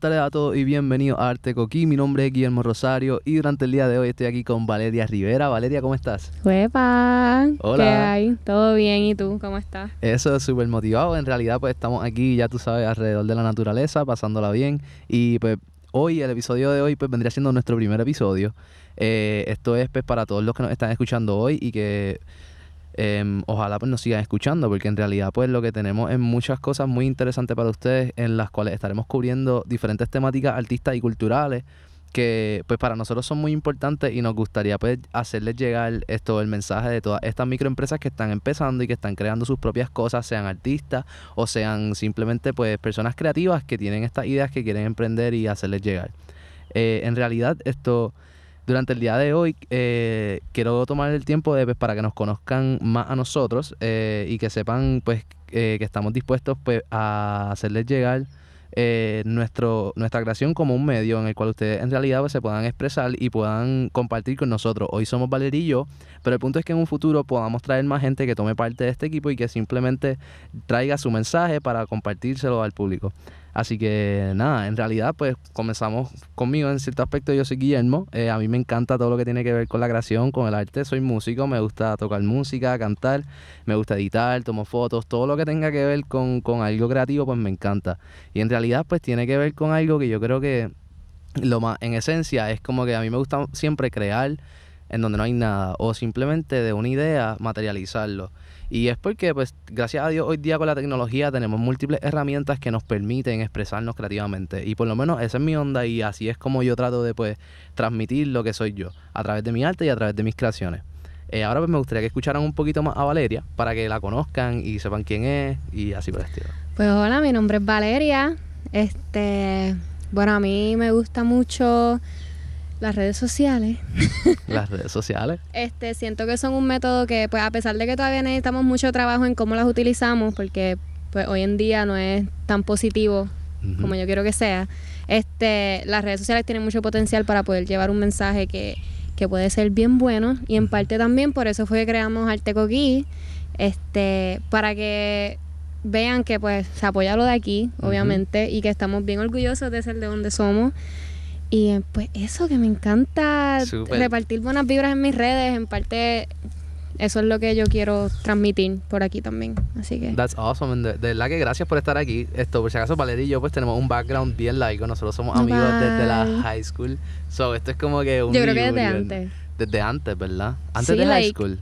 Tardes a todos y bienvenidos a Arte Coquí. Mi nombre es Guillermo Rosario y durante el día de hoy estoy aquí con Valeria Rivera. Valeria, ¿cómo estás? ¡Huepa! Hola. ¿Qué hay? ¿Todo bien? ¿Y tú? ¿Cómo estás? Eso es súper motivado. En realidad, pues estamos aquí, ya tú sabes, alrededor de la naturaleza, pasándola bien. Y pues hoy, el episodio de hoy, pues vendría siendo nuestro primer episodio. Eh, esto es pues para todos los que nos están escuchando hoy y que em, ojalá pues nos sigan escuchando porque en realidad pues lo que tenemos es muchas cosas muy interesantes para ustedes en las cuales estaremos cubriendo diferentes temáticas artistas y culturales que pues para nosotros son muy importantes y nos gustaría pues hacerles llegar esto el mensaje de todas estas microempresas que están empezando y que están creando sus propias cosas, sean artistas o sean simplemente pues personas creativas que tienen estas ideas que quieren emprender y hacerles llegar. Eh, en realidad esto durante el día de hoy eh, quiero tomar el tiempo de, pues, para que nos conozcan más a nosotros eh, y que sepan pues eh, que estamos dispuestos pues a hacerles llegar eh, nuestro, nuestra creación como un medio en el cual ustedes en realidad pues, se puedan expresar y puedan compartir con nosotros. Hoy somos Valeria y yo, pero el punto es que en un futuro podamos traer más gente que tome parte de este equipo y que simplemente traiga su mensaje para compartírselo al público. Así que nada, en realidad pues comenzamos conmigo en cierto aspecto, yo soy Guillermo, eh, a mí me encanta todo lo que tiene que ver con la creación, con el arte, soy músico, me gusta tocar música, cantar, me gusta editar, tomo fotos, todo lo que tenga que ver con, con algo creativo pues me encanta. Y en realidad pues tiene que ver con algo que yo creo que lo más en esencia es como que a mí me gusta siempre crear en donde no hay nada o simplemente de una idea materializarlo. Y es porque, pues, gracias a Dios, hoy día con la tecnología tenemos múltiples herramientas que nos permiten expresarnos creativamente. Y por lo menos esa es mi onda y así es como yo trato de, pues, transmitir lo que soy yo, a través de mi arte y a través de mis creaciones. Eh, ahora, pues, me gustaría que escucharan un poquito más a Valeria para que la conozcan y sepan quién es y así por el estilo. Pues hola, mi nombre es Valeria. Este, bueno, a mí me gusta mucho las redes sociales. Las redes sociales. Este, siento que son un método que, pues, a pesar de que todavía necesitamos mucho trabajo en cómo las utilizamos, porque pues hoy en día no es tan positivo como yo quiero que sea, este, las redes sociales tienen mucho potencial para poder llevar un mensaje que, que puede ser bien bueno y en parte también por eso fue que creamos Arte Coquí, este, para que vean que pues se apoya lo de aquí, obviamente, y que estamos bien orgullosos de ser de donde somos. Y pues eso que me encanta repartir buenas vibras en mis redes, en parte eso es lo que yo quiero transmitir por aquí también. Así que That's awesome. De, de verdad que gracias por estar aquí. Esto, por si acaso, Valeria y yo, pues tenemos un background bien laico. Nosotros somos amigos desde la high school. So, esto es como que un yo creo que desde antes. Desde antes, ¿verdad? Antes Sí, de high like- school.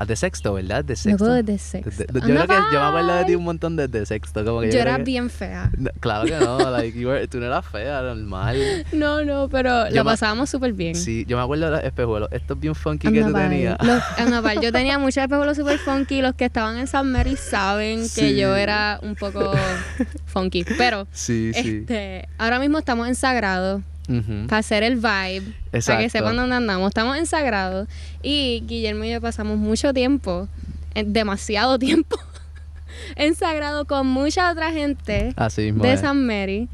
Ah, de sexto, ¿verdad? De sexto. Luego desde sexto. Yo creo que yo me acuerdo de ti un montón desde sexto. Como que Yo creo era que- bien fea. No, claro que no. Like, you were- tú no eras fea, normal. No, no, pero Yo lo pasábamos súper bien. Sí, yo me acuerdo de los espejuelos. Estos bien funky que tú tenías. Los- Yo tenía muchos espejuelos super funky. Los que estaban en San Mary saben Sí. que yo era un poco funky. Pero Sí, sí. este, ahora mismo estamos en Sagrado Para hacer el vibe. Para que sepan dónde andamos. Estamos en Sagrado. Y Guillermo y yo pasamos mucho tiempo, en- demasiado tiempo, en Sagrado con mucha otra gente Así mismo. de es. San Mary.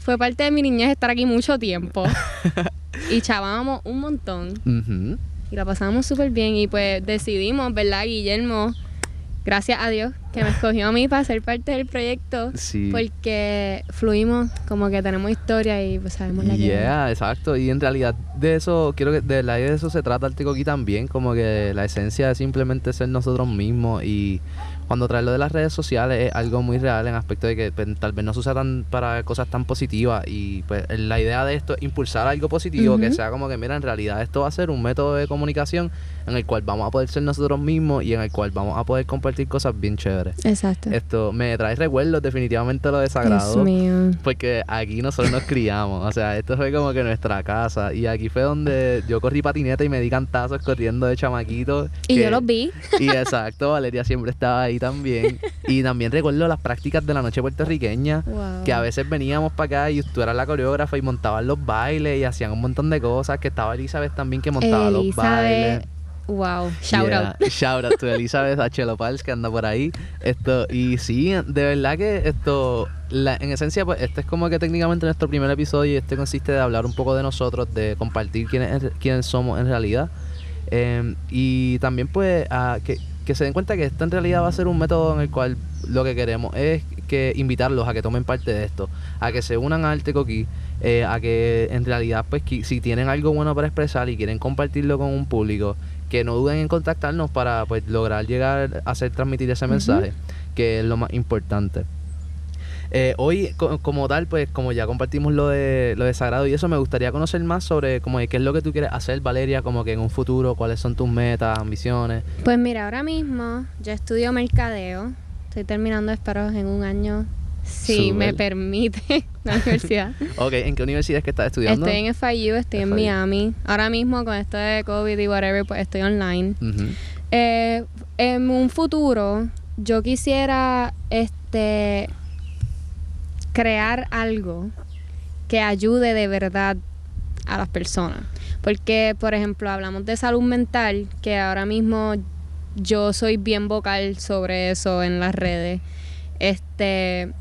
Fue parte de mi niñez estar aquí mucho tiempo. y chavábamos un montón. Y la pasamos súper bien. Y pues decidimos, ¿verdad, Guillermo? Gracias a Dios que me escogió a mí para ser parte del proyecto. Sí. Porque fluimos, como que tenemos historia y pues sabemos la que. Yeah, exacto. Y en realidad de eso, quiero que de verdad de eso se trata Artico aquí también, como que la esencia es simplemente ser nosotros mismos y cuando traes lo de las redes sociales es algo muy real en aspecto de que pues, tal vez no se usan para cosas tan positivas y pues la idea de esto es impulsar algo positivo, que sea como que mira, en realidad esto va a ser un método de comunicación en el cual vamos a poder ser nosotros mismos y en el cual vamos a poder compartir cosas bien chéveres. Exacto. Esto me trae recuerdos definitivamente lo de Dios Sagrado. mío. Porque aquí nosotros nos criamos, o sea, esto fue como que nuestra casa. Y aquí fue donde yo corrí patineta y me di cantazos corriendo de chamaquito. Y que- yo los vi. Y exacto, Valeria siempre estaba ahí también. Y también recuerdo las prácticas de la noche puertorriqueña. Wow. Que a veces veníamos para acá y tú eras la coreógrafa y montaban los bailes y hacían un montón de cosas. Que estaba Elizabeth también que montaba los bailes. Wow. Shout Yeah, out. Shout out to Elizabeth H. Lopals que anda por ahí. Esto, y sí, de verdad que esto, la- en esencia, pues este es como que técnicamente nuestro primer episodio y este consiste de hablar un poco de nosotros, de compartir quiénes, quiénes somos en realidad. Em, y también pues a que, que se den cuenta que esto en realidad va a ser un método en el cual lo que queremos es que invitarlos a que tomen parte de esto, a que se unan a Arte Coquí, eh, a que en realidad, pues, si tienen algo bueno para expresar y quieren compartirlo con un público, que no duden en contactarnos para pues lograr llegar a hacer transmitir ese mensaje, que es lo más importante. Eh, hoy, como tal, pues como ya compartimos lo de, lo de Sagrado y eso, me gustaría conocer más sobre como qué es lo que tú quieres hacer, Valeria, como que en un futuro, cuáles son tus metas, ambiciones. Pues mira, ahora mismo yo estudio mercadeo, estoy terminando, espero, en un año, si me permite, la universidad. ok, ¿en qué universidad es que estás estudiando? Estoy en FIU, estoy en Miami. Ahora mismo con esto de COVID y whatever, pues estoy online. Eh, en un futuro, yo quisiera, este crear algo que ayude de verdad a las personas. Porque, por ejemplo, hablamos de salud mental, que ahora mismo yo soy bien vocal sobre eso en las redes. Este,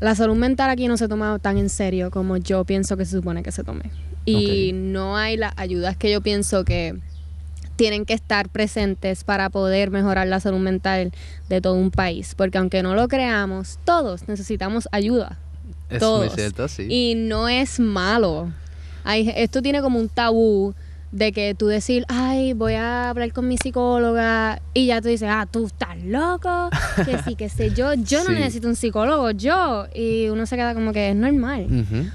la salud mental aquí no se toma tan en serio como yo pienso que se supone que se tome. Y no hay las ayudas que yo pienso que tienen que estar presentes para poder mejorar la salud mental de todo un país. Porque aunque no lo creamos, todos necesitamos ayuda. Es muy cierto, sí. Y no es malo. Hay, esto tiene como un tabú de que tú decir, ay, voy a hablar con mi psicóloga y ya tú dices, ah, tú estás loco, que sí, que sé yo, yo no necesito un psicólogo, yo. Y uno se queda como que es normal.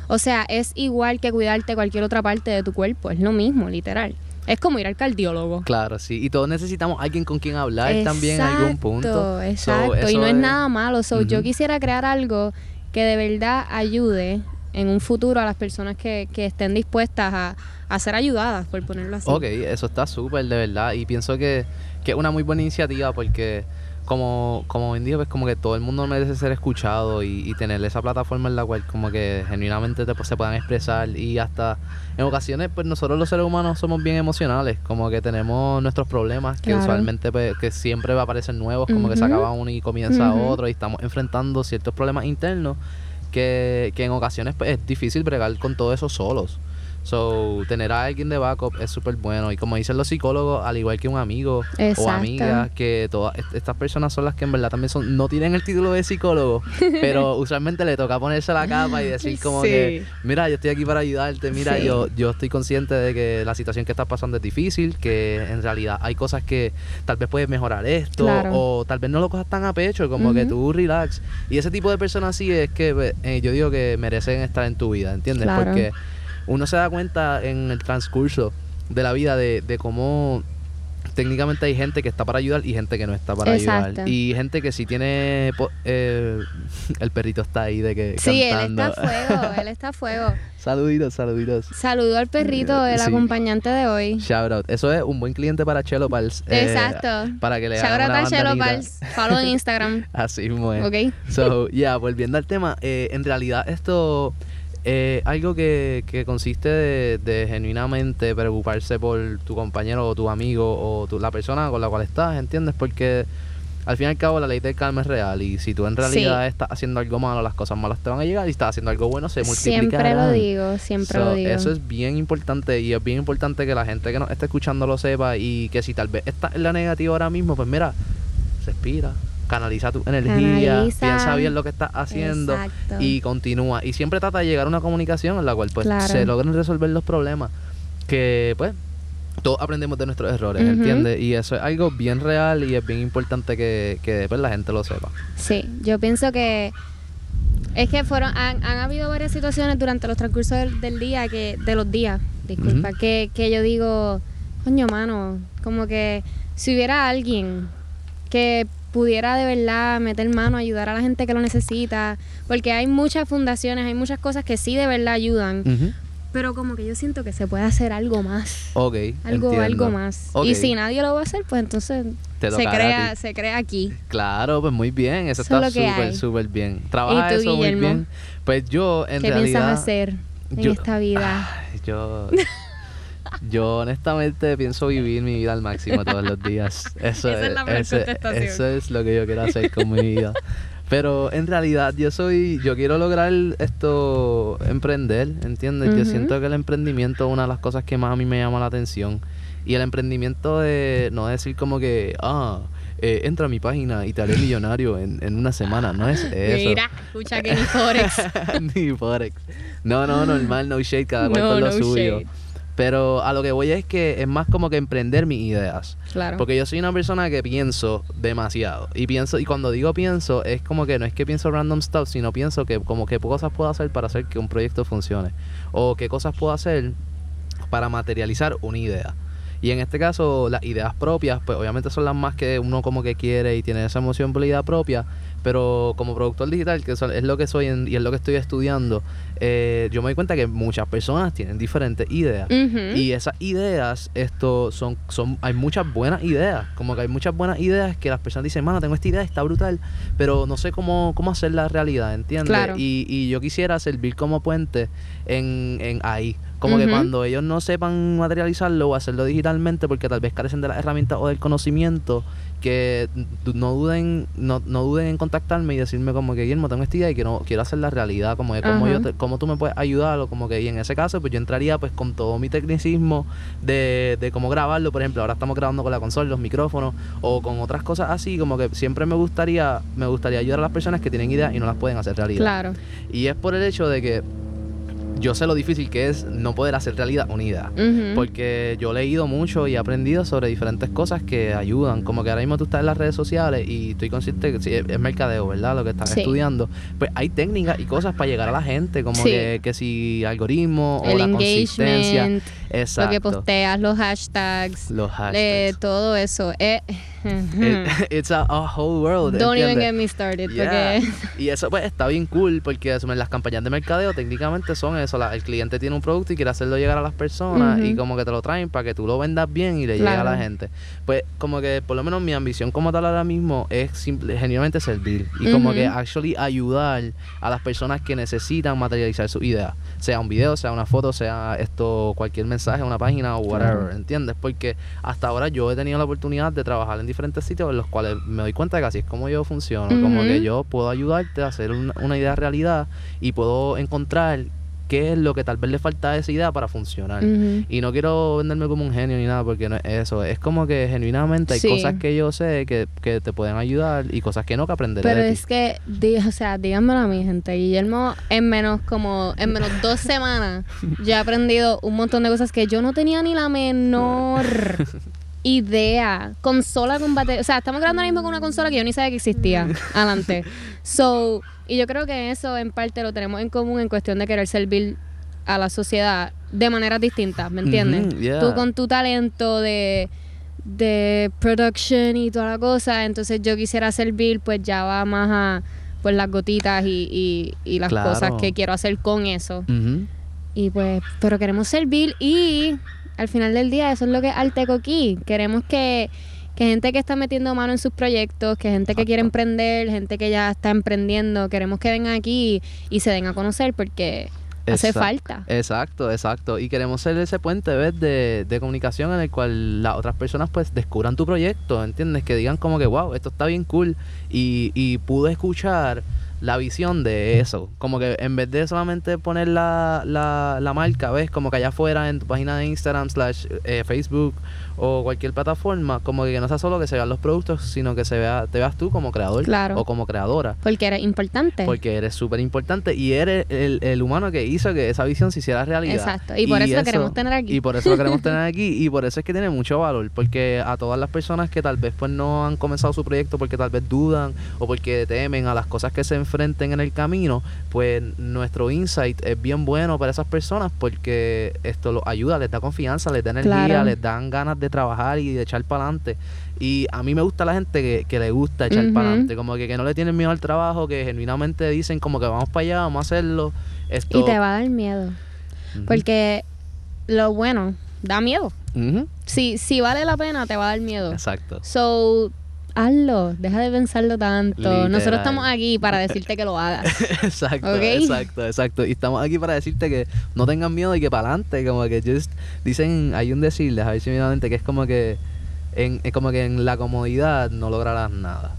O sea, es igual que cuidarte cualquier otra parte de tu cuerpo, es lo mismo, literal. Es como ir al cardiólogo. Claro, sí. Y todos necesitamos alguien con quien hablar también en algún punto. Exacto, y no es, nada malo. So, Yo quisiera crear algo que de verdad ayude en un futuro a las personas que, que estén dispuestas a, a, ser ayudadas, por ponerlo así. Ok, eso está súper, de verdad. Y pienso que, que es una muy buena iniciativa porque como, como bien pues como que todo el mundo merece ser escuchado y, tener esa plataforma en la cual como que genuinamente te, pues, se puedan expresar y hasta en ocasiones pues nosotros los seres humanos somos bien emocionales, como que tenemos nuestros problemas que usualmente pues que siempre va a aparecer nuevos, como que se acaba uno y comienza otro y estamos enfrentando ciertos problemas internos que, que en ocasiones pues, es difícil bregar con todo eso solos. So, tener a alguien de backup es súper bueno. Y como dicen los psicólogos, al igual que un amigo o amiga, que todas estas personas son las que en verdad también son, no tienen el título de psicólogo, pero usualmente le toca ponerse la capa y decir como que, mira, yo estoy aquí para ayudarte, mira, yo, yo estoy consciente de que la situación que estás pasando es difícil, que en realidad hay cosas que tal vez puedes mejorar esto, o tal vez no lo cojas tan a pecho, como que tú relax. Y ese tipo de personas así es que eh, yo digo que merecen estar en tu vida, ¿entiendes? Porque uno se da cuenta en el transcurso de la vida de, de cómo técnicamente hay gente que está para ayudar y gente que no está para ayudar. Y gente que si tiene... Eh, el perrito está ahí de que... Sí, él está a fuego, él está a fuego. saluditos, saluditos. Saludo al perrito, el acompañante de hoy. Shout out. Eso es un buen cliente para Chelo Pals. Eh, Exacto. Para que le Shout out a Chelo Pals. Follow en Instagram. Así muy Ok. So, ya, yeah, volviendo al tema. Eh, en realidad esto eh, algo que, que consiste de, genuinamente preocuparse por tu compañero o tu amigo o tu, la persona con la cual estás, ¿entiendes? Porque al fin y al cabo la ley del karma es real y si tú en realidad estás haciendo algo malo, las cosas malas te van a llegar y estás haciendo algo bueno, se multiplicarán. Siempre lo digo, siempre lo digo. Eso es bien importante y es bien importante que la gente que nos esté escuchando lo sepa y que si tal vez está en la negativa ahora mismo, pues mira, respira, canaliza tu energía, piensa bien lo que estás haciendo y continúa. Y siempre trata de llegar a una comunicación en la cual pues se logren resolver los problemas que pues todos aprendemos de nuestros errores, ¿entiendes? Y eso es algo bien real y es bien importante que, que pues, la gente lo sepa. Sí, yo pienso que es que fueron han, han habido varias situaciones durante los transcursos del, día, que de los días, disculpa, que, que yo digo, coño, mano, como que si hubiera alguien que pudiera de verdad meter mano, ayudar a la gente que lo necesita, porque hay muchas fundaciones, hay muchas cosas que sí de verdad ayudan. Pero como que yo siento que se puede hacer algo más. Ok. Algo, algo más. Y si nadie lo va a hacer, pues entonces se crea, se crea aquí. Claro, pues muy bien. Eso, está súper, súper bien. Trabaja eso muy bien. Pues yo, en realidad. ¿Qué piensas hacer en esta vida? yo. Yo honestamente pienso vivir mi vida al máximo todos los días. Eso Esa es, la Eso es lo que yo quiero hacer con mi vida. Pero en realidad yo soy, yo quiero lograr esto, emprender, ¿entiendes? Yo siento que el emprendimiento es una de las cosas que más a mí me llama la atención. Y el emprendimiento de no decir como que, ah, eh, entra a mi página y te haré millonario en, en una semana. No es eso. Mira, escucha que ni Forex. Ni Forex. No, no, normal, no shade, cada cual No, con lo no suyo. shade. Pero a lo que voy es que es más como que emprender mis ideas. Claro. Porque yo soy una persona que pienso demasiado. Y pienso, y cuando digo pienso, es como que no es que pienso random stuff, sino pienso que como qué cosas puedo hacer para hacer que un proyecto funcione. O qué cosas puedo hacer para materializar una idea. Y en este caso, las ideas propias, pues obviamente son las más que uno como que quiere y tiene esa emoción por la idea propia. Pero como productor digital, que es lo que soy en- y es lo que estoy estudiando, eh, yo me doy cuenta que muchas personas tienen diferentes ideas. Y esas ideas, esto son, son, hay muchas buenas ideas. Como que hay muchas buenas ideas que las personas dicen, mano, tengo esta idea, está brutal, pero no sé cómo, cómo hacerla realidad, ¿entiendes? Claro. Y, y yo quisiera servir como puente en, en ahí. Como que cuando ellos no sepan materializarlo o hacerlo digitalmente porque tal vez carecen de las herramientas o del conocimiento, que no duden, no, no duden en contactarme y decirme como que Guillermo, tengo esta idea y quiero, quiero hacerla realidad, como que Ajá. yo te- cómo tú me puedes ayudar o como que y en ese caso pues yo entraría pues con todo mi tecnicismo de, de cómo grabarlo, por ejemplo, ahora estamos grabando con la consola, los micrófonos o con otras cosas así, como que siempre me gustaría me gustaría ayudar a las personas que tienen ideas y no las pueden hacer realidad. Claro. Y es por el hecho de que yo sé lo difícil que es no poder hacer realidad. Ujú. Porque yo he leído mucho y he aprendido sobre diferentes cosas que ayudan. Como que ahora mismo tú estás en las redes sociales y estoy consciente que sí, es mercadeo, ¿verdad? Lo que estás Sí. estudiando. Pues hay técnicas y cosas para llegar a la gente. Como Sí. que, que si algoritmo o El la consistencia. Exacto. lo que posteas, los hashtags, Los eh, todo eso. Eh, It- it's a, a whole world. Don't even get me started. Yeah. Porque Y eso pues está bien cool porque las campañas de mercadeo técnicamente son eso, la- el cliente tiene un producto y quiere hacerlo llegar a las personas y como que te lo traen para que tú lo vendas bien y le llegue a la Claro. gente. Pues como que por lo menos mi ambición como tal ahora mismo es simple, genuinamente servir y como que actually ayudar a las personas que necesitan materializar su idea, sea un video, sea una foto, sea esto cualquier mensaje, una página o whatever, Claro. ¿entiendes? Porque hasta ahora yo he tenido la oportunidad de trabajar en diferentes sitios en los cuales me doy cuenta de que así es como yo funciono, como que yo puedo ayudarte a hacer una, una idea realidad y puedo encontrar qué es lo que tal vez le falta a esa idea para funcionar. Y no quiero venderme como un genio ni nada, porque no es eso. Es como que genuinamente hay Sí. cosas que yo sé que, que te pueden ayudar y cosas que no que aprenderé Pero de ti. es que, di- o sea, díganmelo a mi gente. Guillermo, en menos como, en menos dos semanas, ya he aprendido un montón de cosas que yo no tenía ni la menor idea. Consola con batería. O sea, estamos grabando ahora mismo con una consola que yo ni sabía que existía. Adelante. So, y yo creo que eso en parte lo tenemos en común en cuestión de querer servir a la sociedad de maneras distintas, ¿me entiendes? Yeah. Tú con tu talento de de production y toda la cosa, entonces yo quisiera servir, pues ya va más a pues las gotitas y, y, y las Claro. cosas que quiero hacer con eso. Y pues, pero queremos servir y al final del día eso es lo que es Alteco aquí. Queremos que, que gente que está metiendo mano en sus proyectos, que gente que quiere emprender, gente que ya está emprendiendo, queremos que vengan aquí y, se den a conocer porque hace Exacto. falta. Exacto, exacto. Y queremos ser ese puente ¿ves? De, de comunicación en el cual las otras personas pues descubran tu proyecto, ¿entiendes? Que digan como que, wow, esto está bien cool. Y, y pude escuchar la visión de eso. Como que en vez de solamente poner la, la, la marca, ¿ves? Como que allá afuera en tu página de Instagram, slash eh, Facebook o cualquier plataforma, como que no sea solo que se vean los productos, sino que se vea, te veas tú como creador Claro. o como creadora. Porque era importante. Porque eres súper importante y eres el, el humano que hizo que esa visión se hiciera realidad. Exacto. Y por eso lo queremos tener aquí. Y por eso lo queremos tener aquí. Y por eso es que tiene mucho valor. Porque a todas las personas que tal vez pues no han comenzado su proyecto porque tal vez dudan o porque temen a las cosas que se enfrenten en el camino, pues nuestro insight es bien bueno para esas personas porque esto los ayuda, les da confianza, les da energía, Claro. les dan ganas de trabajar y de echar para adelante. Y a mí me gusta la gente que, que le gusta echar Ujú. para adelante, como que, que no le tienen miedo al trabajo, que genuinamente dicen como que vamos para allá, vamos a hacerlo. Esto, Y te va a dar miedo. Ujú. Porque lo bueno da miedo. Ujú. Si, si vale la pena, te va a dar miedo. Exacto. So, hazlo. Deja de pensarlo tanto. Literal. Nosotros estamos aquí para decirte que lo hagas. exacto, exacto, exacto. Y estamos aquí para decirte que no tengan miedo y que para adelante, como que just dicen, hay un decir, a ver si que es como que en, es como que en la comodidad no lograrás nada.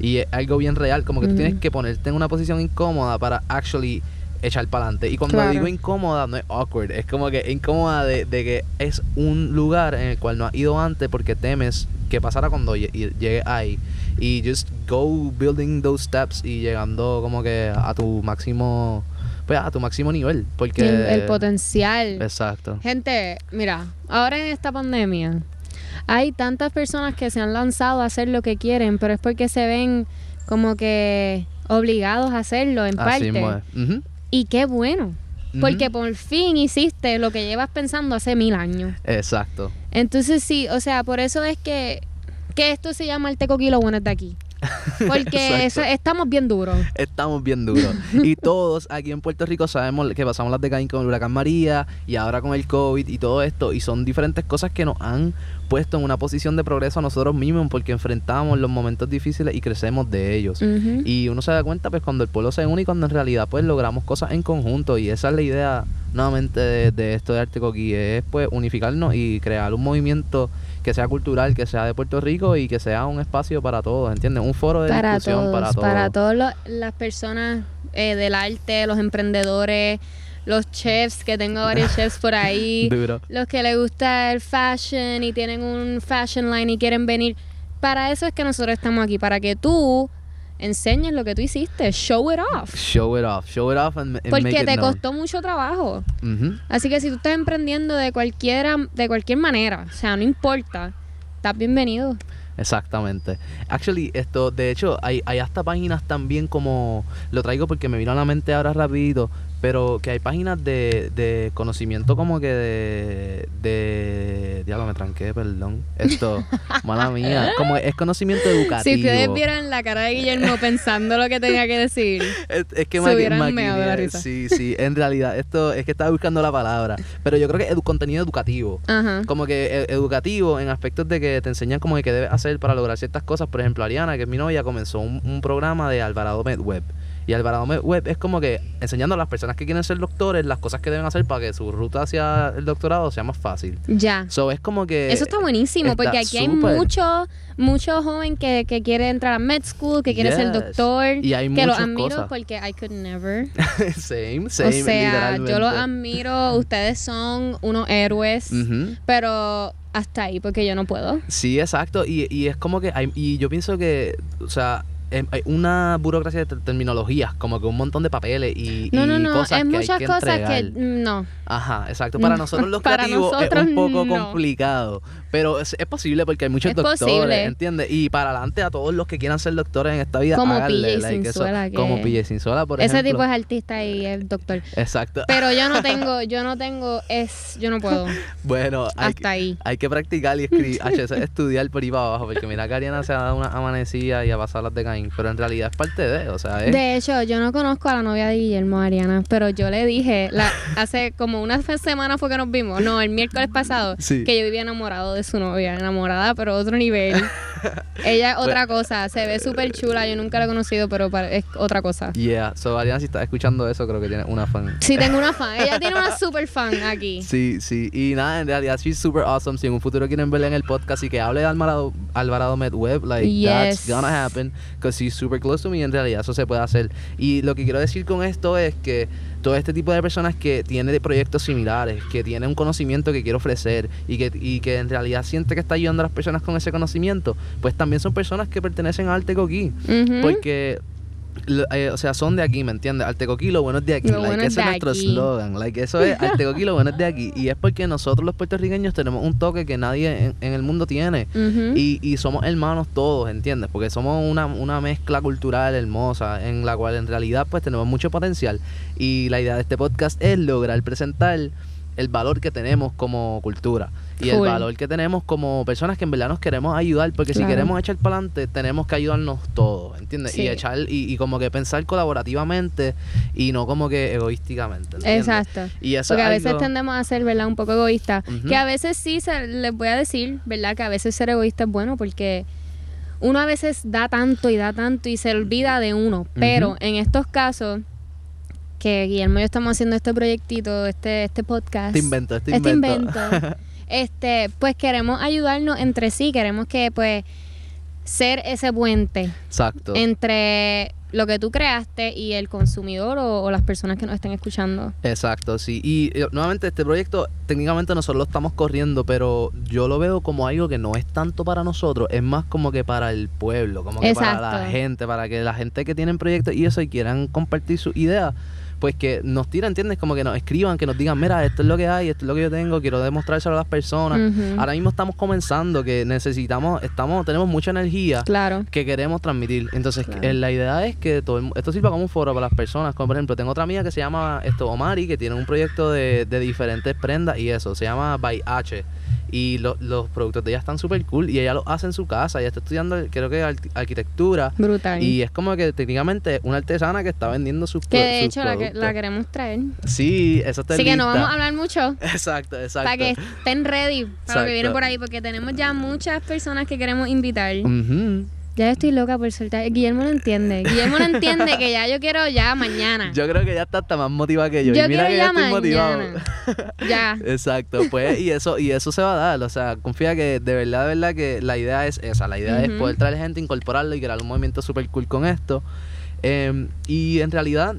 Y es algo bien real, como que tú Ujú. tienes que ponerte en una posición incómoda para actually echar para adelante. Y cuando Claro. digo incómoda, no es awkward, es como que incómoda de, de que es un lugar en el cual no has ido antes porque temes qué pasará cuando lle- y- llegue ahí. Y just go building those steps y llegando como que a tu máximo, pues a tu máximo nivel. Porque... el, el potencial. Exacto. Gente, mira, ahora en esta pandemia hay tantas personas que se han lanzado a hacer lo que quieren, pero es porque se ven como que obligados a hacerlo en Así parte. Y qué bueno, porque por fin hiciste lo que llevas pensando hace mil años. Exacto. Entonces sí, o sea, por eso es que, que esto se llama el tecoquilo bueno de aquí. Porque eso, estamos bien duros. Estamos bien duros. y todos aquí en Puerto Rico sabemos que pasamos las de Caín con el huracán María y ahora con el COVID y todo esto. Y son diferentes cosas que nos han puesto en una posición de progreso a nosotros mismos porque enfrentamos los momentos difíciles y crecemos de ellos. Y uno se da cuenta pues cuando el pueblo se une y cuando en realidad pues logramos cosas en conjunto y esa es la idea nuevamente de, de esto de Arte Coquí es pues unificarnos y crear un movimiento que sea cultural, que sea de Puerto Rico y que sea un espacio para todos, ¿entiendes? Un foro de para discusión todos, para todos. para todas las personas eh, del arte, los emprendedores, los chefs, que tengo varios chefs por ahí, Duro. los que les gusta el fashion y tienen un fashion line y quieren venir. Para eso es que nosotros estamos aquí, para que tú enseñes lo que tú hiciste, show it off. Show it off, show it off and, and make Porque it te known. costó mucho trabajo. Ujú. Así que si tú estás emprendiendo de cualquiera, de cualquier manera, o sea, no importa, estás bienvenido. Exactamente. Actually, esto, de hecho, hay, hay hasta páginas también como, lo traigo porque me vino a la mente ahora rapidito, pero que hay páginas de, de conocimiento como que de, de, diablo, me tranqué, perdón. Esto, mala mía, como es conocimiento educativo. Si ustedes vieran la cara de Guillermo pensando lo que tenía que decir. Es, es que Se maqui- hubieran meado de la maquineé- risa. Sí, sí, en realidad, esto es que estaba buscando la palabra, pero yo creo que es edu- contenido educativo. Ajá. como que e- educativo en aspectos de que te enseñan como que qué debes hacer para lograr ciertas cosas. Por ejemplo, Ariana, que es mi novia, comenzó un, un programa de Alvarado Med Web. Y Alvarado Web es como que enseñando a las personas que quieren ser doctores las cosas que deben hacer para que su ruta hacia el doctorado sea más fácil. Ya. So es como que... Eso está buenísimo, está porque aquí hay súper. mucho, mucho joven que, que quiere entrar a med school, que quiere ser doctor, Y hay que muchas admiro cosas. porque I could never. same, o same, sea, yo literalmente. admiro, ustedes son unos héroes, pero hasta ahí, porque yo no puedo. Sí, exacto. Y, y es como que hay, y yo pienso que, o sea, em- hay una burocracia de ter- terminologías, como que un montón de papeles y, No, y no, no, cosas es que muchas hay que cosas entregar. que mm, no. Ajá, exacto. Para Mm, nosotros los para creativos nosotros, es un poco no. complicado, pero es, es posible porque hay muchos Es doctores, posible. ¿entiendes? Y para adelante a todos los que quieran ser doctores en esta vida, Como háganle, PJ like, eso, que- como PJ Sinzuela, por Ese ejemplo. tipo es artista y es doctor. Exacto. Pero yo no tengo, yo no tengo, es, yo no puedo. bueno, hay, Hasta ahí. hay que practicar y escribir, estudiar por ahí para abajo, porque mira que Ariana se ha dado una amanecida y a pasar las de Caín, pero en realidad es parte de, o sea, es... De hecho, yo no conozco a la novia de Guillermo Ariana, pero yo le dije, la, hace como una semana fue que nos vimos, no, el miércoles pasado, Sí. que yo vivía enamorado de su novia, enamorada, pero otro nivel. Ella es otra cosa, se ve súper chula, yo nunca la he conocido, pero es otra cosa. Yeah, so Ariana, si estás escuchando eso, creo que tienes una fan. Sí, tengo una fan, ella tiene una super fan aquí. Sí, sí, y nada, en realidad she's super awesome. Si en un futuro quieren verla en el podcast y que hable de Alvarado, Alvarado Med Web, like that's Yes. gonna happen because she's super close to me. En realidad eso se puede hacer. Y lo que quiero decir con esto es que todo este tipo de personas que tienen de proyectos similares, que tienen un conocimiento que quiere ofrecer y que, y que en realidad siente que está ayudando a las personas con ese conocimiento, pues también son personas que pertenecen a Arte Coquí. Porque, lo- eh, o sea, son de aquí, ¿me entiendes? Artecoquí, lo bueno es de aquí. Lo like, bueno ese es de nuestro aquí. slogan. Like, eso es Artecoquí, lo bueno es de aquí. Y es porque nosotros los puertorriqueños tenemos un toque que nadie en, en el mundo tiene. Y, y somos hermanos todos, ¿entiendes? Porque somos una, una mezcla cultural hermosa en la cual en realidad pues tenemos mucho potencial. Y la idea de este podcast es lograr presentar el valor que tenemos como cultura y el valor que tenemos como personas que en verdad nos queremos ayudar porque si queremos echar para adelante tenemos que ayudarnos todos ¿entiendes? Sí. y echar y, y como que pensar colaborativamente y no como que egoísticamente ¿entiendes? Exacto. y eso Porque a veces algo- tendemos a ser, ¿verdad? Un poco egoístas. Ujú. Que a veces sí, se, les voy a decir, ¿verdad? Que a veces ser egoísta es bueno porque uno a veces da tanto y da tanto y se olvida de uno. Pero en estos casos, que Guillermo y yo estamos haciendo este proyectito, este, este podcast. este invento este, este invento, invento. este, pues queremos ayudarnos entre sí, queremos que pues ser ese puente exacto entre lo que tú creaste y el consumidor o, o las personas que nos estén escuchando. Exacto, sí. Y eh, nuevamente este proyecto técnicamente nosotros lo estamos corriendo, pero yo lo veo como algo que no es tanto para nosotros, es más como que para el pueblo, como que para la gente, para que la gente que tienen proyectos y eso y quieran compartir su idea, pues que nos tiran, ¿entiendes? Como que nos escriban, que nos digan, mira, esto es lo que hay, esto es lo que yo tengo, quiero demostrárselo a las personas. Ahora mismo estamos comenzando, que necesitamos, estamos, tenemos mucha energía Claro. que queremos transmitir. Entonces, Claro. eh, la idea es que todo el esto sirva como un foro para las personas. Como por ejemplo, tengo otra amiga que se llama esto, Omari, que tiene un proyecto de, de diferentes prendas y eso. Se llama By H. Y lo- los productos de ella están súper cool. Y ella lo hace en su casa. Ella está estudiando, creo que arqui- arquitectura. Brutal. Y es como que técnicamente una artesana que está vendiendo sus que de sus hecho la, que, productos. la queremos traer. Sí, eso está Así que no vamos a hablar mucho. Exacto, exacto. Para que estén ready para lo que viene por ahí, porque tenemos ya muchas personas que queremos invitar. Ujú. Ya estoy loca por soltar. Guillermo no entiende. Guillermo no entiende que ya yo quiero ya mañana. Yo creo que ya está hasta más motivada que yo. Yo y mira quiero que ya estoy motivado. ya. Exacto, pues, y eso, y eso se va a dar, o sea, confía que de verdad, de verdad que la idea es esa, la idea es poder traer gente, incorporarlo y crear un movimiento super cool con esto. Em, y en realidad,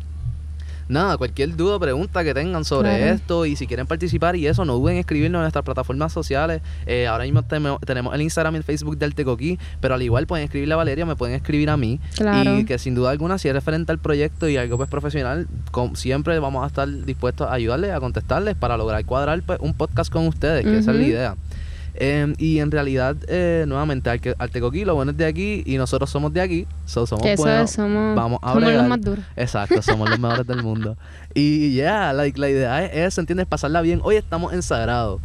nada, cualquier duda o pregunta que tengan sobre Claro. esto y si quieren participar y eso, no duden en escribirnos en nuestras plataformas sociales. Eh, ahora mismo tenemos el Instagram y el Facebook del Tecoquí, pero al igual pueden escribirle a Valeria, me pueden escribir a mí. Claro. Y que sin duda alguna, si es referente al proyecto y algo pues profesional, siempre vamos a estar dispuestos a ayudarles, a contestarles para lograr cuadrar pues, un podcast con ustedes, que esa es la idea. Em, y en realidad, eh, nuevamente, Arte- Artecoquí, lo bueno es de aquí y nosotros somos de aquí, so somos eso buenos. es, somos, vamos a somos los más duros. Exacto, somos los mejores del mundo. Y ya, like, la idea es ¿entiendes? Pasarla bien. Hoy estamos en Sagrado.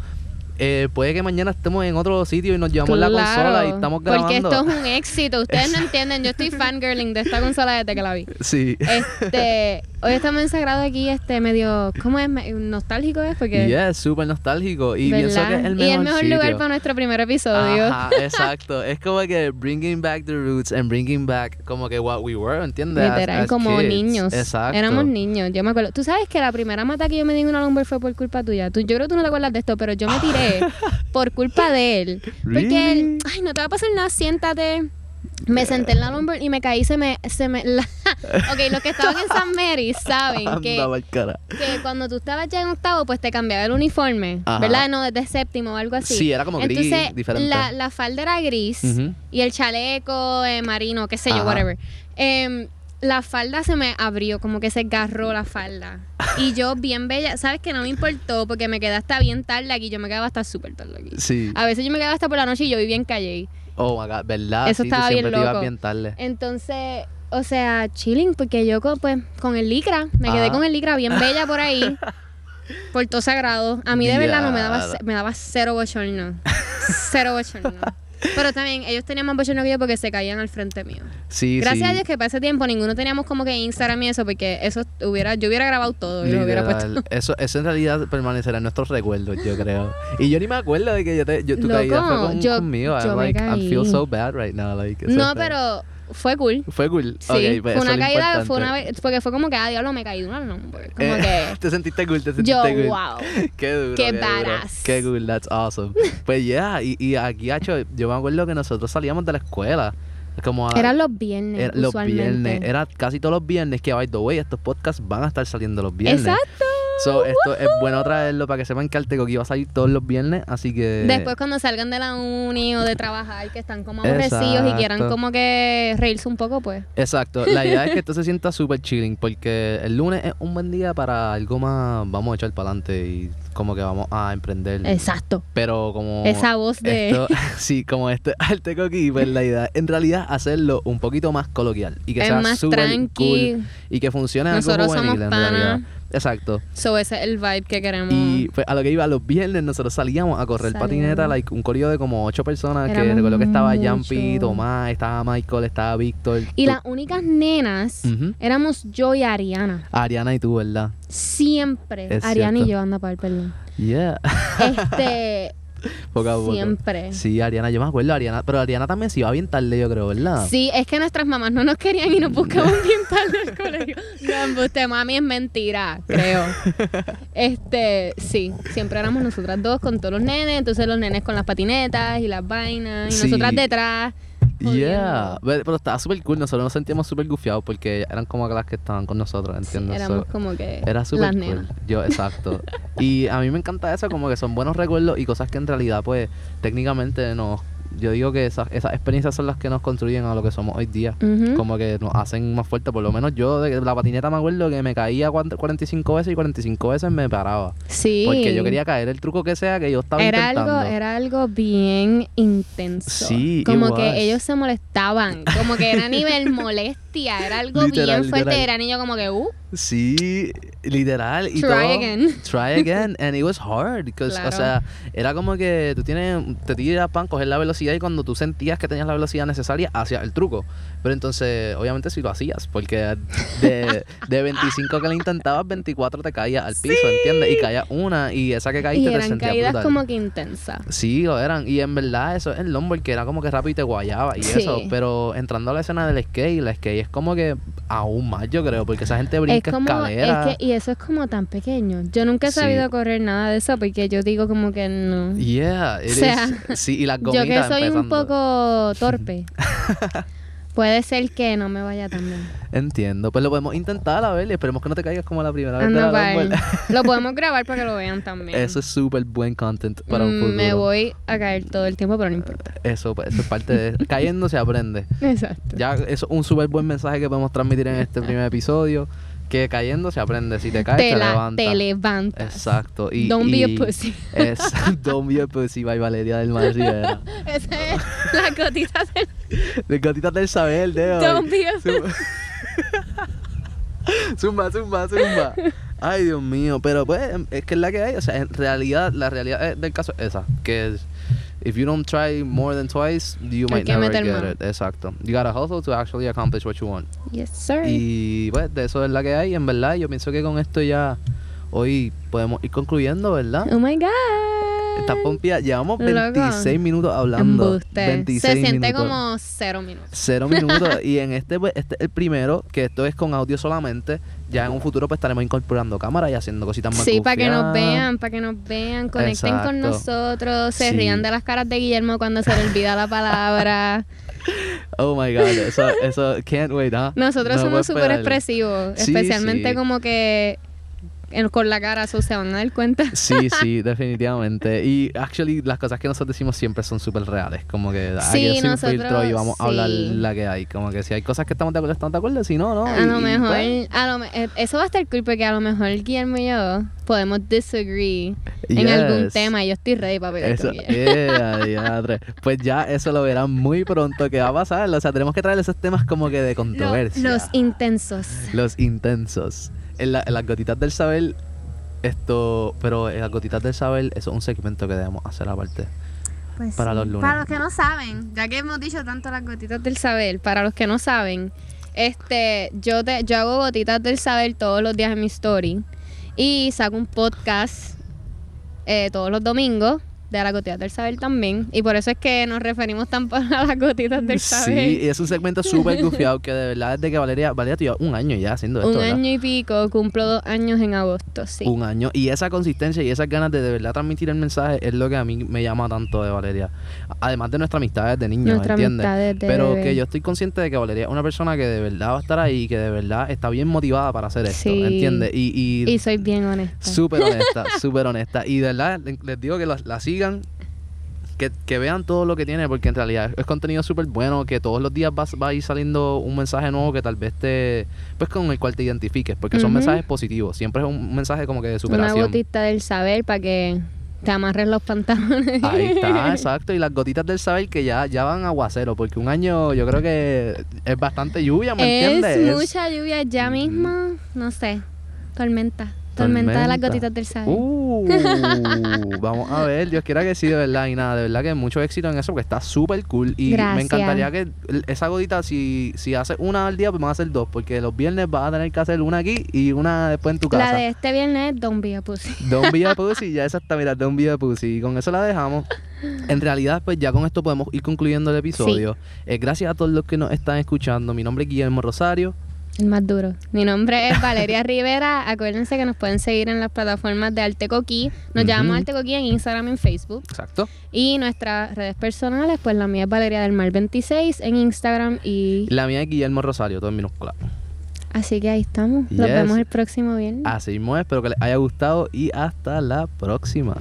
Eh, puede que mañana estemos en otro sitio y nos llevamos la consola y estamos grabando. Porque esto es un éxito. Ustedes no entienden. Yo estoy fangirling de esta consola desde que la vi. Sí. Este, hoy estamos en Sagrado aquí, este medio, ¿cómo es? Nostálgico es porque Y es súper nostálgico. Y pienso ¿verdad? que es el y mejor, el mejor sitio. lugar para nuestro primer episodio. Ajá, exacto. Es como que bringing back the roots and bringing back como que what we were, ¿entiendes? Literal, as como kids. niños. Exacto. Éramos niños, yo me acuerdo. Tú sabes que la primera mata que yo me di en una lumber fue por culpa tuya. Tú, yo creo que tú no te acuerdas de esto, pero yo me tiré por culpa de él. Porque él, ay, no te va a pasar nada, siéntate. Me senté en la lumber y me caí, se me... Se me la- ok, los que estaban en San Mary saben que, que cuando tú estabas ya en octavo, pues te cambiaba el uniforme, Ajá. ¿verdad? No, desde séptimo o algo así. Sí, era como gris, Entonces, diferente. La, la falda era gris y el chaleco eh, marino, qué sé yo, Ajá. whatever. Em, la falda se me abrió, como que se agarró la falda. Y yo bien bella, ¿sabes que No me importó porque me quedé hasta bien tarde aquí. Yo me quedaba hasta súper tarde aquí. Sí. A veces yo me quedaba hasta por la noche y yo vivía en calle. Oh my god, ¿verdad? Eso sí, tú estaba bien siempre te ibas loco. bien tarde. Entonces, o sea, chilling, porque yo con, pues, con el licra, me quedé con el licra bien bella por ahí. por todo sagrado. A mí de verdad no me daba, me daba cero bochorno. cero bochorno. Pero también ellos tenían más bochorno que yo porque se caían al frente mío. Sí, Gracias sí. a Dios que para ese tiempo ninguno teníamos como que Instagram y eso, porque eso hubiera, yo hubiera grabado todo y lo hubiera puesto. Eso, eso en realidad permanecerá en nuestros recuerdos, yo creo. Y yo ni me acuerdo de que yo te, yo, tu Loco, caída fue con- yo- conmigo. yo I'm me like, I feel so bad right now. Like, No, pero fue cool. Fue cool. Sí, pues fue una caída, fue una vez, porque fue como que, ah, diablo, me caí de una lumber. Como Eh, que, te sentiste cool, te sentiste yo, cool. wow. Qué duro. Qué badass. Qué cool, that's awesome. pues yeah, y, y aquí, hacho, yo me acuerdo que nosotros salíamos de la escuela. Como a, Eran los viernes, era- los viernes. Era casi todos los viernes que, by the way, estos podcasts van a estar saliendo los viernes. Exacto. So, esto es bueno traerlo para que sepan que Arteco iba a salir todos los viernes, así que... Después cuando salgan de la uni o de trabajar, que están como aborrecidos y quieran como que reírse un poco, pues. Exacto, la idea es que esto se sienta súper chilling porque el lunes es un buen día para algo más, vamos a echar para adelante y como que vamos a emprender. Exacto. Pero como... Esa voz de... Esto, sí, como este Arteco aquí, pues la idea en realidad hacerlo un poquito más coloquial y que es sea más tranqui. cool y que funcione algo Nosotros juvenil somos en realidad. Exacto. So, ese es el vibe que queremos. Y pues a lo que iba, los viernes nosotros salíamos a correr patineta, like, un corrido de como ocho personas, que recuerdo que estaba. Yampi, Tomás, estaba Michael, estaba Víctor. Y tú- las únicas nenas éramos yo y Ariana. Ariana y tú, ¿verdad? Siempre. Es Ariana cierto. y yo, anda para el perdón. Yeah. Este, Poco a poco. siempre. Sí, Ariana, yo me acuerdo, Ariana, pero Ariana también se iba bien tarde, yo creo, ¿verdad? Sí, es que nuestras mamás no nos querían y nos buscaban bien tarde al colegio. No, usted mami es mentira, creo. Este, sí, siempre éramos nosotras dos con todos los nenes, entonces los nenes con las patinetas y las vainas y Sí. nosotras detrás Yeah, pero, estaba súper cool. Nosotros nos sentíamos súper gufiados porque eran como las que estaban con nosotros, Sí, ¿entiendes? éramos So, como que era súper las cool. nenas. Yo, exacto. y a mí me encanta eso, como que son buenos recuerdos y cosas que en realidad, pues, técnicamente nos. Yo digo que esas, esas experiencias son las que nos construyen a lo que somos hoy día. Como que nos hacen más fuertes. Por lo menos yo de la patineta me acuerdo que me caía cuant- 45 veces y 45 veces me paraba. Sí. Porque yo quería caer el truco que sea que yo estaba era intentando. algo, era algo bien intenso. Sí, Como que ellos se molestaban. Como que era a nivel molestia. Era algo Literal, bien fuerte. literal. Era niño como que, uh, Sí, literal. Y Try todo, again. Try again. And it was hard. 'cause, Claro. O sea, era como que tú tienes, te tiras pan, coger la velocidad y cuando tú sentías que tenías la velocidad necesaria, hacías el truco. Pero entonces, obviamente, si lo hacías, porque de, de 25 que le intentabas, 24 te caías al piso, ¿entiendes? Y caías una y esa que y caíste te eran sentías caídas brutal. como que intensas. Sí, lo eran. Y en verdad eso es el longboard que era como que rápido y te guayaba y Sí. eso. Pero entrando a la escena del skate, la skate es como que aún más, yo creo, porque esa gente brinca es como, escaleras. es que, y eso es como tan pequeño. Yo nunca he Sí. sabido correr nada de eso porque yo digo como que no. Yeah, it O sea, is- Sí, y las Yo que soy un poco torpe. Puede ser que no me vaya tan bien. Entiendo. Pues lo podemos intentar a ver y esperemos que no te caigas como la primera vez de la longboard. Lo podemos grabar para que lo vean también. Eso es súper buen content para un Mm, futuro. Me voy a caer todo el tiempo, pero no importa. Eso, pues, eso es parte de... Cayendo se aprende. Exacto. Ya, eso es un súper buen mensaje que podemos transmitir en este primer episodio. Que cayendo se aprende. Si te caes, te, te, la- levantas. te levantas. Exacto. Y, Don't be a pussy. Es Don't be a pussy by Valeria del Mar Rivera. Esa es la gotita del De gotitas del saber, Deo. Don't be a pussy. Zumba, zumba, zumba. Ay, Dios mío. Pero pues, es que es la que hay. O sea, en realidad, la realidad eh, del caso es esa. Que es, if you don't try more than twice, you might never get mano. it. Exacto. You gotta hustle to actually accomplish what you want. Yes, sir. Y pues, de eso es la que hay. En verdad, yo pienso que con esto ya hoy podemos ir concluyendo, ¿verdad? Oh my God. Estás pompía. Llevamos Loco. 26 minutos hablando. Embuste. 26 Se siente minutos. como cero minutos. Cero minutos. y en este, pues, este es el primero, que esto es con audio solamente. Ya en un futuro, pues estaremos incorporando cámara y haciendo cositas más Sí, para que nos vean, para que nos vean, conecten con nosotros, se Sí. rían de las caras de Guillermo cuando se le olvida la palabra. Oh my god, eso, eso, can't wait, ¿ah? Nosotros No somos súper expresivos, especialmente sí. como que con la cara, eso se van a dar cuenta. Sí, sí, definitivamente. Y actually, las cosas que nosotros decimos siempre son súper reales. Como que Sí, sin nosotros- filtro y vamos a hablar la que hay. Como que si hay cosas que estamos de acuerdo, estamos de acuerdo. Si no, no. A y- lo y, mejor, pues, a lo eh, eso va a estar cool porque a lo mejor Guillermo y yo podemos disagree en algún tema y yo estoy ready para pelear Eso, yeah, diadre. Pues ya eso lo verán muy pronto que va a pasar. O sea, tenemos que traer esos temas como que de controversia. los intensos. Los intensos. En, la- en las gotitas del saber, esto. Pero en las gotitas del saber, eso es un segmento que debemos hacer aparte. Pues Para los lunes. Para los que no saben, ya que hemos dicho tanto las gotitas del saber, para los que no saben, este, yo te, yo hago gotitas del saber todos los días en mi story y saco un podcast eh, todos los domingos de las gotitas del saber también y por eso es que nos referimos tan a las gotitas del saber. Sí, y es un segmento súper gufiado que de verdad desde que Valeria, Valeria tú llevas un año ya haciendo esto, un ¿verdad? año y pico, cumplo dos años en agosto, sí. Un año. Y esa consistencia y esas ganas de de verdad transmitir el mensaje es lo que a mí me llama tanto de Valeria. Además de nuestra amistad desde niños, Nuestra ¿entiendes? amistad desde Pero bebé. que yo estoy consciente de que Valeria es una persona que de verdad va a estar ahí y que de verdad está bien motivada para hacer esto, Sí. ¿entiendes? Y, y, Y soy bien honesta. súper honesta, súper honesta. Y de verdad le- les digo que la, la sigan, que, que vean todo lo que tiene, porque en realidad es contenido súper bueno, que todos los días va, va a ir saliendo un mensaje nuevo que tal vez te, pues con el cual te identifiques, porque son mensajes positivos, siempre es un mensaje como que de Una superación. gotita del saber para que te amarres los pantalones. Ahí está, exacto. Y las gotitas del saber que ya, ya van aguacero, porque un año yo creo que es bastante lluvia, ¿me entiendes? Es Es- mucha lluvia ya mismo, no sé, tormenta. Tormenta, de las gotitas del saber. Uh, vamos a ver, Dios quiera que sí, de verdad. Y nada, de verdad que mucho éxito en eso, porque está súper cool. Y me encantaría que esa gotita, si, si haces una al día, pues vamos a hacer dos, porque los viernes vas a tener que hacer una aquí y una después en tu casa. la de este viernes es Don't Be a Pussy. Don't be a pussy, ya esa está, mira, don't be a pussy. Y con eso la dejamos. En realidad, pues ya con esto podemos ir concluyendo el episodio. Eh, gracias a todos los que nos están escuchando. Mi nombre es Guillermo Rosario. El más duro. Mi nombre es Valeria Rivera. Acuérdense que nos pueden seguir en las plataformas de Arte Coquí. Nos llamamos Arte Coquí en Instagram y en Facebook. Exacto. Y nuestras redes personales, pues la mía es Valeria del Mar 26 en Instagram y... La mía es Guillermo Rosario, todo en minúscula. Así que ahí estamos. Nos Yes. vemos el próximo viernes. Así mismo, espero que les haya gustado y hasta la próxima.